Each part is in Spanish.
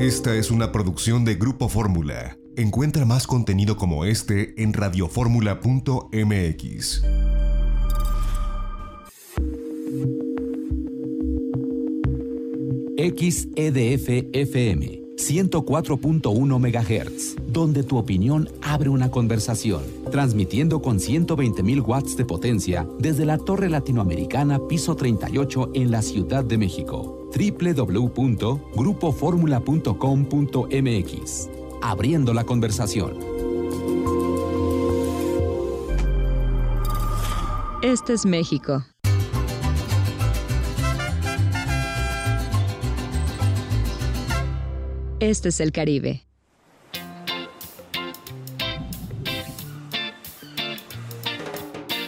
Esta es una producción de Grupo Fórmula. Encuentra más contenido como este en radioformula.mx. XEDF FM 104.1 MHz, donde tu opinión abre una conversación, transmitiendo con 120.000 watts de potencia desde la Torre Latinoamericana Piso 38 en la Ciudad de México. www.grupoformula.com.mx. Abriendo la conversación. Este es México. Este es el Caribe.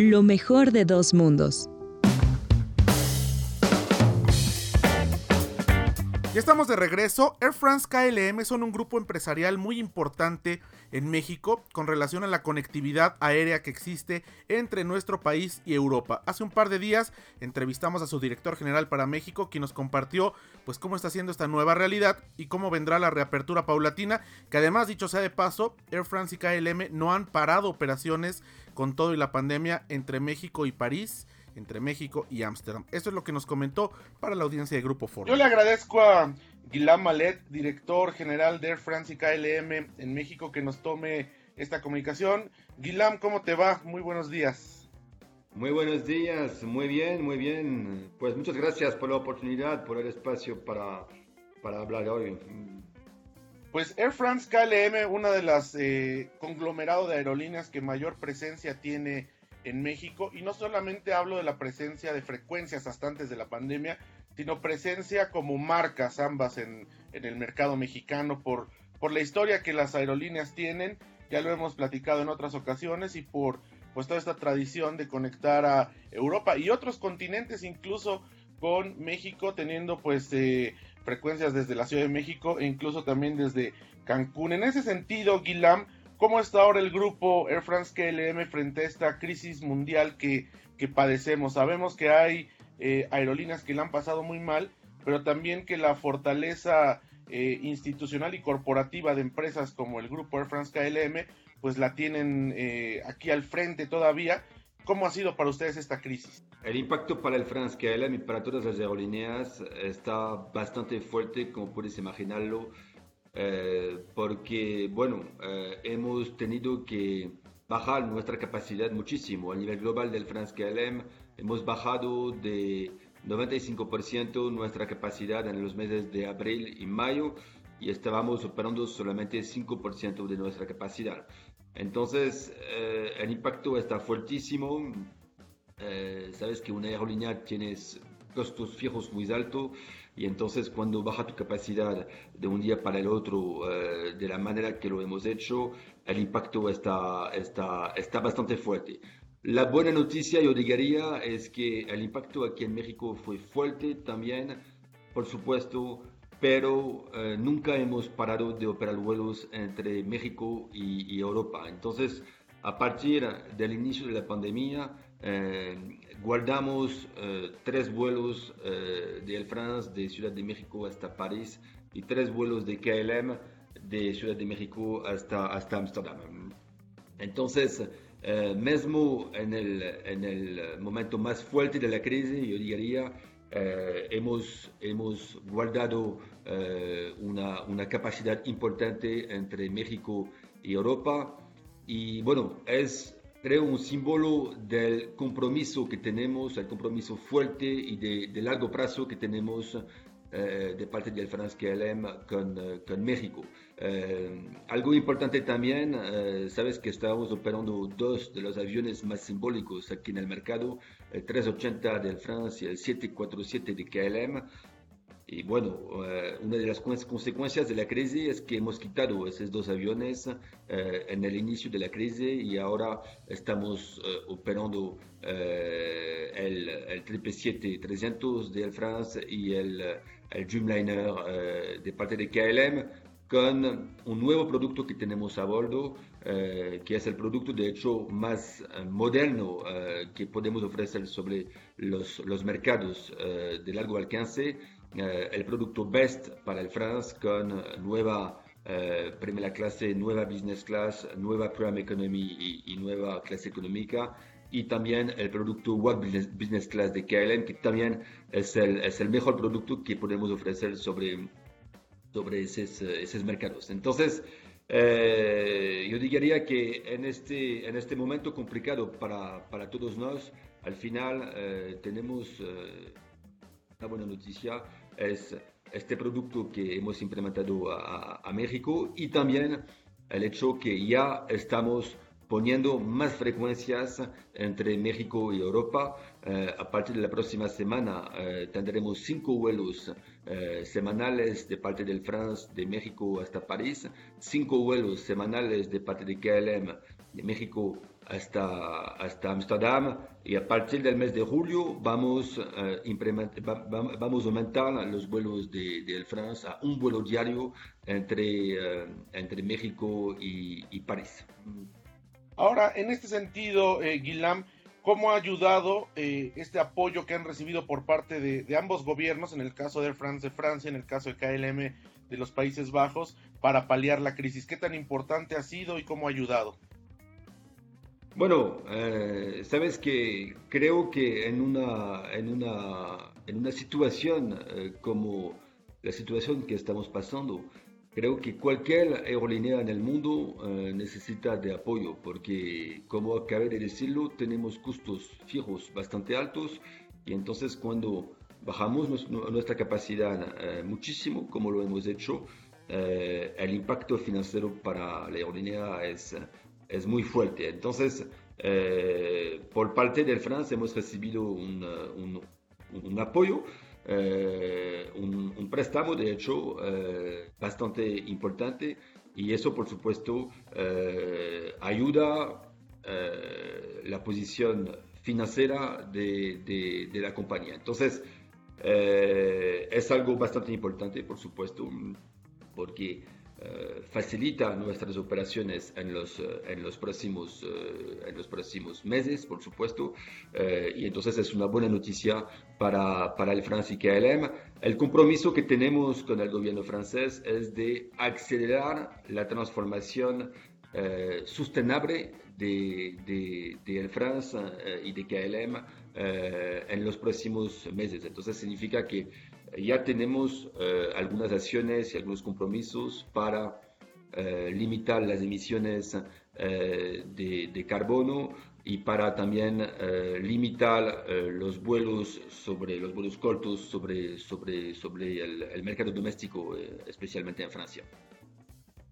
Lo mejor de dos mundos. Ya estamos de regreso. Air France KLM son un grupo empresarial muy importante en México con relación a la conectividad aérea que existe entre nuestro país y Europa. Hace un par de días entrevistamos a su director general para México, quien nos compartió pues cómo está siendo esta nueva realidad y cómo vendrá la reapertura paulatina, que además dicho sea de paso, Air France y KLM no han parado operaciones con todo y la pandemia entre México y París entre México y Ámsterdam. Esto es lo que nos comentó para la audiencia de Grupo Foro. Yo le agradezco a Guillaume Malet, director general de Air France y KLM en México, que nos tome esta comunicación. Guillaume, ¿cómo te va? Muy buenos días. Muy buenos días, muy bien, muy bien. Pues muchas gracias por la oportunidad, por el espacio para, para hablar hoy. Pues Air France KLM, una de las eh, de aerolíneas que mayor presencia tiene en México y no solamente hablo de la presencia de frecuencias hasta antes de la pandemia, sino presencia como marcas ambas en, el mercado mexicano por, por la historia que las aerolíneas tienen, ya lo hemos platicado en otras ocasiones y por pues toda esta tradición de conectar a Europa y otros continentes incluso con México teniendo pues eh, frecuencias desde la Ciudad de México e incluso también desde Cancún. En ese sentido, Guilam, ¿Cómo está ahora el grupo Air France KLM frente a esta crisis mundial que, padecemos? Sabemos que hay eh, aerolíneas que la han pasado muy mal, pero también que la fortaleza eh, institucional y corporativa de empresas como el grupo Air France KLM, pues la tienen eh, aquí al frente todavía. ¿Cómo ha sido para ustedes esta crisis? El impacto para el France KLM y para todas las aerolíneas está bastante fuerte, como puedes imaginarlo. Eh, porque, bueno, eh, hemos tenido que bajar nuestra capacidad muchísimo. A nivel global del France KLM hemos bajado de 95% nuestra capacidad en los meses de abril y mayo y estábamos operando solamente 5% de nuestra capacidad. Entonces, el impacto está fuertísimo. sabes que una aerolínea tiene costos fijos muy altos y entonces cuando baja tu capacidad de un día para el otro de la manera que lo hemos hecho, el impacto está, está, está bastante fuerte. La buena noticia, yo diría, es que el impacto aquí en México fue fuerte también, por supuesto, pero eh, nunca hemos parado de operar vuelos entre México y, Europa. Entonces, a partir del inicio de la pandemia, eh, guardamos eh, tres vuelos de Air France de Ciudad de México hasta París y tres vuelos de KLM de Ciudad de México hasta, hasta Amsterdam. Entonces, eh, mesmo en el, en el, momento más fuerte de la crisis, yo diría, eh, hemos, hemos guardado eh, una, una, capacidad importante entre México y Europa. Y bueno, es creo un símbolo del compromiso que tenemos, el compromiso fuerte y de, de largo plazo que tenemos de parte del France KLM con, con México. Eh, algo importante también, eh, sabes que estamos operando dos de los aviones más simbólicos aquí en el mercado, el 380 del France y el 747 de KLM. Y bueno, eh, una de las consecuencias de la crisis es que hemos quitado esos dos aviones en el inicio de la crisis y ahora estamos operando el, el 777-300 de France y el, Dreamliner de parte de KLM con un nuevo producto que tenemos a bordo, eh, que es el producto de hecho más eh, moderno eh, que podemos ofrecer sobre los, los mercados de largo alcance, el producto Best para el France con nueva primera clase, nueva business class, nueva prime economy y, nueva clase económica y también el producto World Business, Class de KLM, que también es el, es el mejor producto que podemos ofrecer sobre sobre esos, esos mercados. Entonces, eh, yo diría que en este, en este momento complicado para, para todos nosotros, al final eh, tenemos eh, una buena noticia, es este producto que hemos implementado a, a, México y también el hecho que ya estamos poniendo más frecuencias entre México y Europa. Eh, a partir de la próxima semana eh, tendremos cinco vuelos eh, semanales de parte del France de México hasta París, cinco vuelos semanales de parte de KLM de México hasta, hasta Amsterdam y a partir del mes de julio vamos, vamos a aumentar los vuelos de, de France a un vuelo diario entre, entre México y, y París. Ahora, en este sentido, eh, ¿cómo ha ayudado eh, este apoyo que han recibido por parte de, ambos gobiernos, en el caso de France de Francia, en el caso de KLM de los Países Bajos, para paliar la crisis? ¿Qué tan importante ha sido y cómo ha ayudado? Bueno, eh, sabes que creo que en una, en una, en una situación como la situación que estamos pasando, Creo que cualquier aerolínea en el mundo eh, necesita de apoyo porque, como acabé de decirlo, tenemos costos fijos bastante altos y entonces cuando bajamos nuestra capacidad eh, muchísimo, como lo hemos hecho, eh, el impacto financiero para la aerolínea es, es muy fuerte. Entonces, por parte del France hemos recibido un, un, un apoyo eh, un, préstamo, de hecho, eh, bastante importante y eso, por supuesto, eh, ayuda la posición financiera de, de, la compañía. Entonces, es algo bastante importante, por supuesto, porque facilita nuestras operaciones en los, eh, en los, próximos, eh, en los próximos meses, por supuesto, y entonces es una buena noticia para, para el France y KLM. El compromiso que tenemos con el gobierno francés es de acelerar la transformación sostenible de, de, de, el France y de KLM en los próximos meses. Entonces significa que ya tenemos eh, algunas acciones y algunos compromisos para eh, limitar las emisiones eh, de, carbono y para también limitar los vuelos sobre los vuelos cortos sobre, sobre, sobre el, mercado doméstico, especialmente en Francia.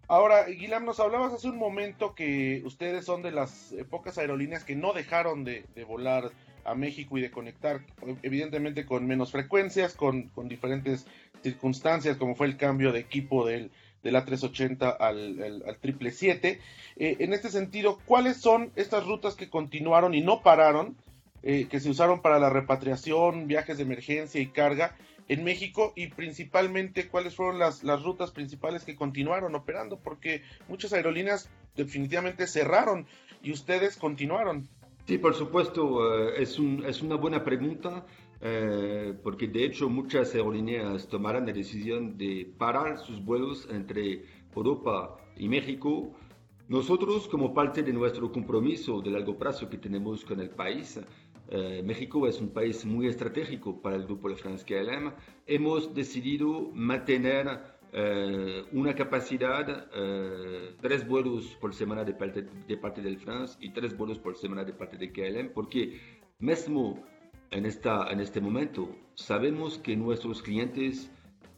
Ahora, Guilam, nos hablabas hace un momento que ustedes son de las pocas aerolíneas que no dejaron de, volar a México y de conectar, evidentemente con menos frecuencias, con, diferentes circunstancias, como fue el cambio de equipo del, del A380 al, al, 777. Eh, en este sentido, ¿cuáles son estas rutas que continuaron y no pararon, eh, que se usaron para la repatriación, viajes de emergencia y carga? en México y principalmente cuáles fueron las, las rutas principales que continuaron operando, porque muchas aerolíneas definitivamente cerraron y ustedes continuaron. Sí, por supuesto, eh, es, un, es, una buena pregunta, eh, porque de hecho muchas aerolíneas tomarán la decisión de parar sus vuelos entre Europa y México. Nosotros, como parte de nuestro compromiso de largo plazo que tenemos con el país, eh, México es un país muy estratégico para el grupo de France KLM. Hemos decidido mantener eh, una capacidad, eh, tres vuelos por semana de parte, de parte del France y tres vuelos por semana de parte de KLM, porque mismo en, esta, en este momento sabemos que nuestros clientes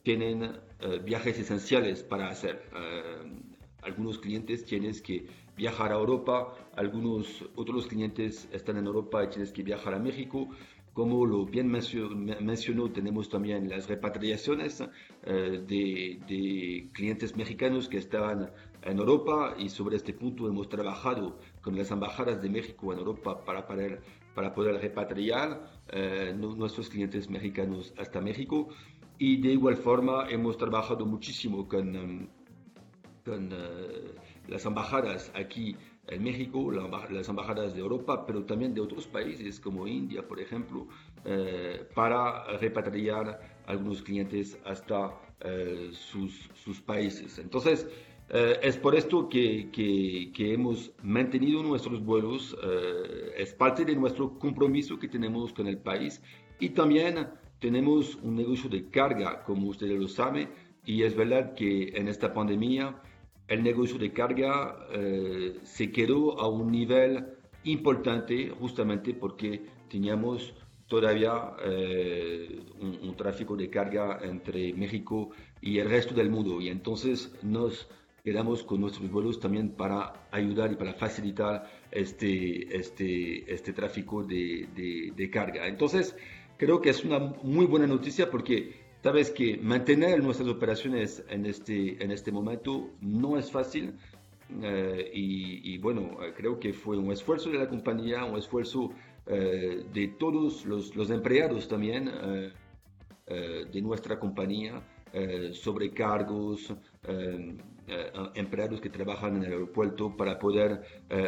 tienen viajes esenciales para hacer. algunos clientes tienen que viajar a Europa, algunos otros clientes están en Europa y tienes que viajar a México. Como lo bien mencionó, tenemos también las repatriaciones eh, de, clientes mexicanos que estaban en Europa y sobre este punto hemos trabajado con las embajadas de México en Europa para poder, para poder repatriar eh, nuestros clientes mexicanos hasta México. Y de igual forma hemos trabajado muchísimo con, em, con eh, las embajadas aquí en México, las embajadas de Europa, pero también de otros países como India, por ejemplo, eh, para repatriar algunos clientes hasta eh, sus, sus, países. Entonces, es por esto que, que, que, hemos mantenido nuestros vuelos, es parte de nuestro compromiso que tenemos con el país y también tenemos un negocio de carga, como ustedes lo saben, y es verdad que en esta pandemia el negocio de carga eh, se quedó a un nivel importante justamente porque teníamos todavía eh, un, tráfico de carga entre México y el resto del mundo y entonces nos quedamos con nuestros vuelos también para ayudar y para facilitar este, este, este tráfico de, de, de carga. Entonces creo que es una muy buena noticia porque Sabes que mantener nuestras operaciones en este, en este momento no es fácil eh, y, bueno, creo que fue un esfuerzo de la compañía, un esfuerzo eh, de todos los, los empleados también eh, de nuestra compañía, sobrecargos, empleados que trabajan en el aeropuerto para poder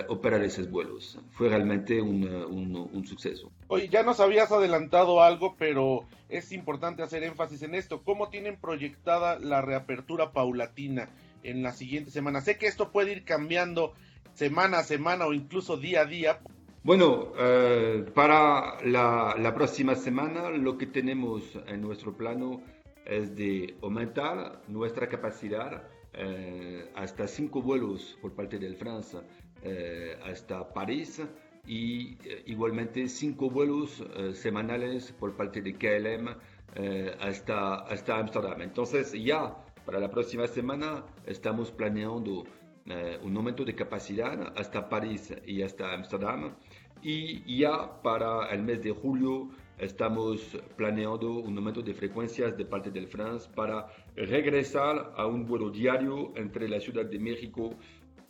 operar esos vuelos. Fue realmente un, un, un suceso. Oye, ya nos habías adelantado algo, pero es importante hacer énfasis en esto. ¿Cómo tienen proyectada la reapertura paulatina en la siguiente semana? Sé que esto puede ir cambiando semana a semana o incluso día a día. Bueno, eh, para la, próxima semana lo que tenemos en nuestro plano es de aumentar nuestra capacidad eh, hasta cinco vuelos por parte del Francia eh, hasta París y eh, igualmente cinco vuelos semanales por parte de KLM hasta, hasta Amsterdam. Entonces ya para la próxima semana estamos planeando un aumento de capacidad hasta París y hasta Amsterdam y ya para el mes de julio estamos planeando un aumento de frecuencias de parte del France para regresar a un vuelo diario entre la Ciudad de México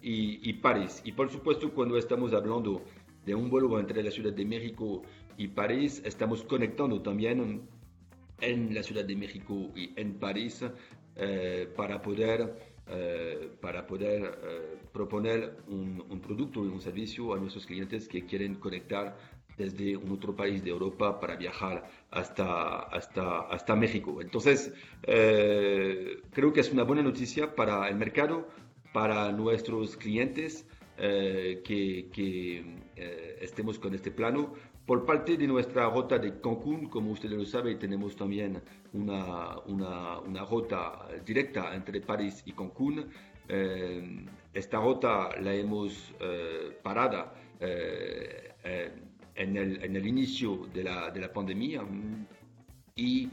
y, y París. Y por supuesto cuando estamos hablando de un vuelo entre la Ciudad de México y París. Estamos conectando también en la Ciudad de México y en París eh, para poder, eh, para poder eh, proponer un, un, producto y un servicio a nuestros clientes que quieren conectar desde un otro país de Europa para viajar hasta, hasta, hasta México. Entonces, creo que es una buena noticia para el mercado, para nuestros clientes. Eh, que, eh, estemos con este plano. Por parte de nuestra ruta de Cancún, como ustedes lo saben, tenemos también una, una, una ruta directa entre París y Cancún. Eh, esta ruta la hemos parada en el, en, el, inicio de la, de la pandemia y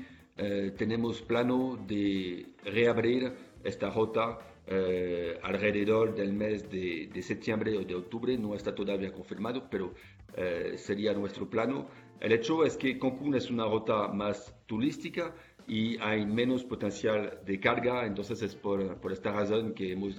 tenemos plano de reabrir esta ruta eh, alrededor del mes de, septiembre o de octubre, no está todavía confirmado, pero eh, sería nuestro plano. El hecho es que Cancún es una ruta más turística y hay menos potencial de carga, entonces es por, por esta razón que hemos,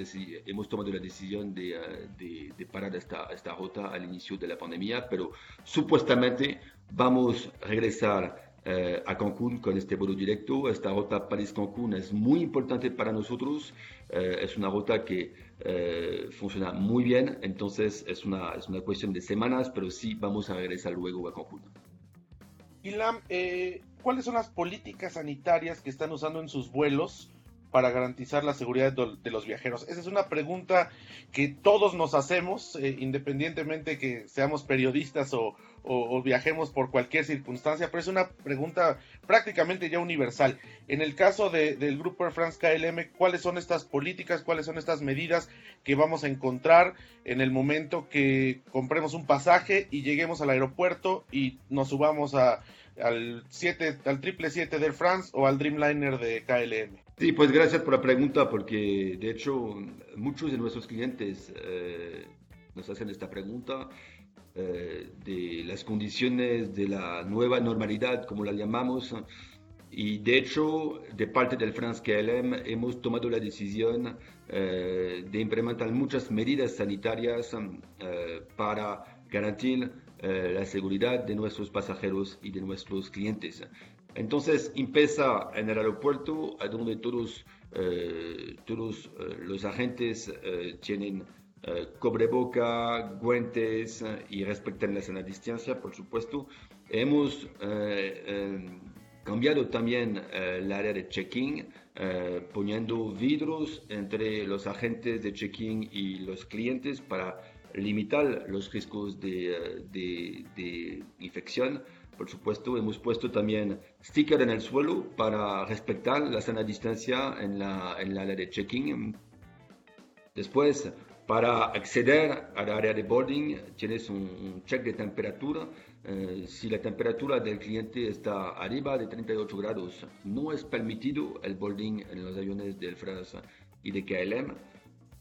hemos tomado la decisión de, de, de, parar esta, esta ruta al inicio de la pandemia, pero supuestamente vamos a regresar eh, a Cancún con este vuelo directo. Esta ruta París-Cancún es muy importante para nosotros. Eh, es una ruta que eh, funciona muy bien, entonces es una, es una cuestión de semanas, pero sí vamos a regresar luego a Cancún. Ilam, ¿cuáles son las políticas sanitarias que están usando en sus vuelos para garantizar la seguridad de los viajeros? Esa es una pregunta que todos nos hacemos, eh, independientemente que seamos periodistas o, viajemos por cualquier circunstancia, pero es una pregunta prácticamente ya universal. En el caso del grupo Air France KLM, ¿cuáles son estas políticas, cuáles son estas medidas que vamos a encontrar en el momento que compremos un pasaje y lleguemos al aeropuerto y nos subamos al 7, al triple 7 de Air France o al Dreamliner de KLM? Sí, pues gracias por la pregunta, porque de hecho muchos de nuestros clientes eh, nos hacen esta pregunta eh, de las condiciones de la nueva normalidad, como la llamamos. Y de hecho, de parte del France KLM hemos tomado la decisión eh, de implementar muchas medidas sanitarias para garantizar la seguridad de nuestros pasajeros y de nuestros clientes. Entonces empieza en el aeropuerto, donde todos, eh, todos eh, los agentes eh, cobreboca, guantes y respetan la sana distancia, por supuesto. Hemos cambiado también el área de check-in, poniendo vidrios entre los agentes de check-in y los clientes para limitar los riesgos de, de, de infección. Por supuesto, hemos puesto también sticker en el suelo para respetar la sana distancia en la, en la área de check-in. Después, para acceder al área de boarding, tienes un, check de temperatura. Eh, si la temperatura del cliente está arriba de 38 grados, no es permitido el boarding en los aviones del France y de KLM.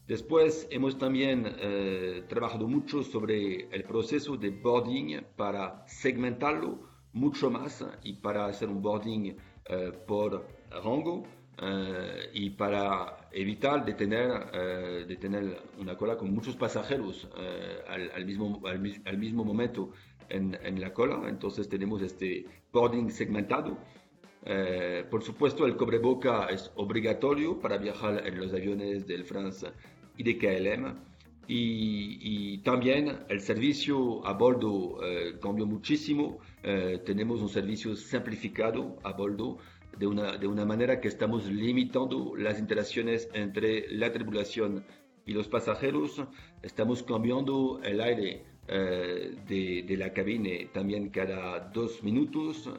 Después hemos también eh, trabajado mucho sobre el proceso de boarding para segmentarlo mucho más y para hacer un boarding eh, por rango eh, y para evitar de tener, eh, de tener una cola con muchos pasajeros al, al, mismo, al, mismo momento en, en, la cola. Entonces tenemos este boarding segmentado. por supuesto, el cobreboca es obligatorio para viajar en los aviones del France y de KLM. Y, también el servicio a bordo eh, cambió muchísimo. Eh, tenemos un servicio simplificado a bordo de una, de una manera que estamos limitando las interacciones entre la tripulación y los pasajeros. Estamos cambiando el aire eh, de, de, la cabina también cada dos minutos,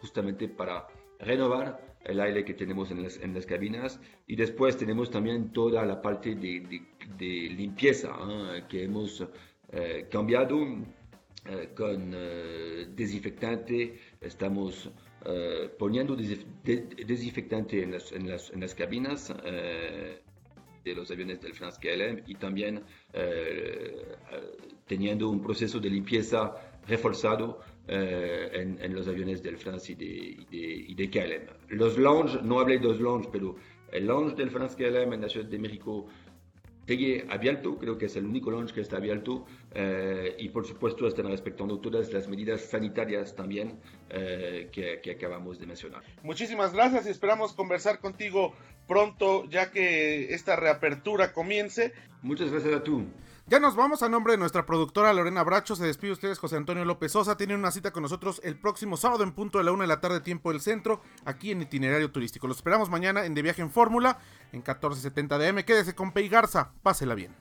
justamente para renovar el aire que tenemos en las, en las cabinas y después tenemos también toda la parte de, de, limpieza ¿eh? que hemos eh, cambiado con desinfectante, estamos poniendo desinfectante en las, en las, en las cabinas de los aviones del France KLM y también teniendo un proceso de limpieza reforzado eh, en, los aviones del France y de, de, KLM. Los lounge, no hablé de los lounge, pero el lounge del France KLM en la Ciudad de México sigue abierto, creo que es el único lounge que está abierto eh, y por supuesto están respetando todas las medidas sanitarias también eh, que, que, acabamos de mencionar. Muchísimas gracias y esperamos conversar contigo pronto ya que esta reapertura comience. Muchas gracias a tú. Ya nos vamos a nombre de nuestra productora Lorena Bracho. Se despide ustedes José Antonio López Sosa. Tienen una cita con nosotros el próximo sábado en punto de la una de la tarde, tiempo del centro, aquí en Itinerario Turístico. Los esperamos mañana en De Viaje en Fórmula, en 1470 DM. Quédese con Pei Garza. Pásela bien.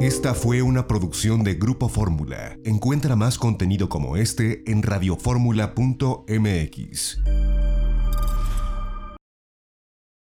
Esta fue una producción de Grupo Fórmula. Encuentra más contenido como este en radioformula.mx.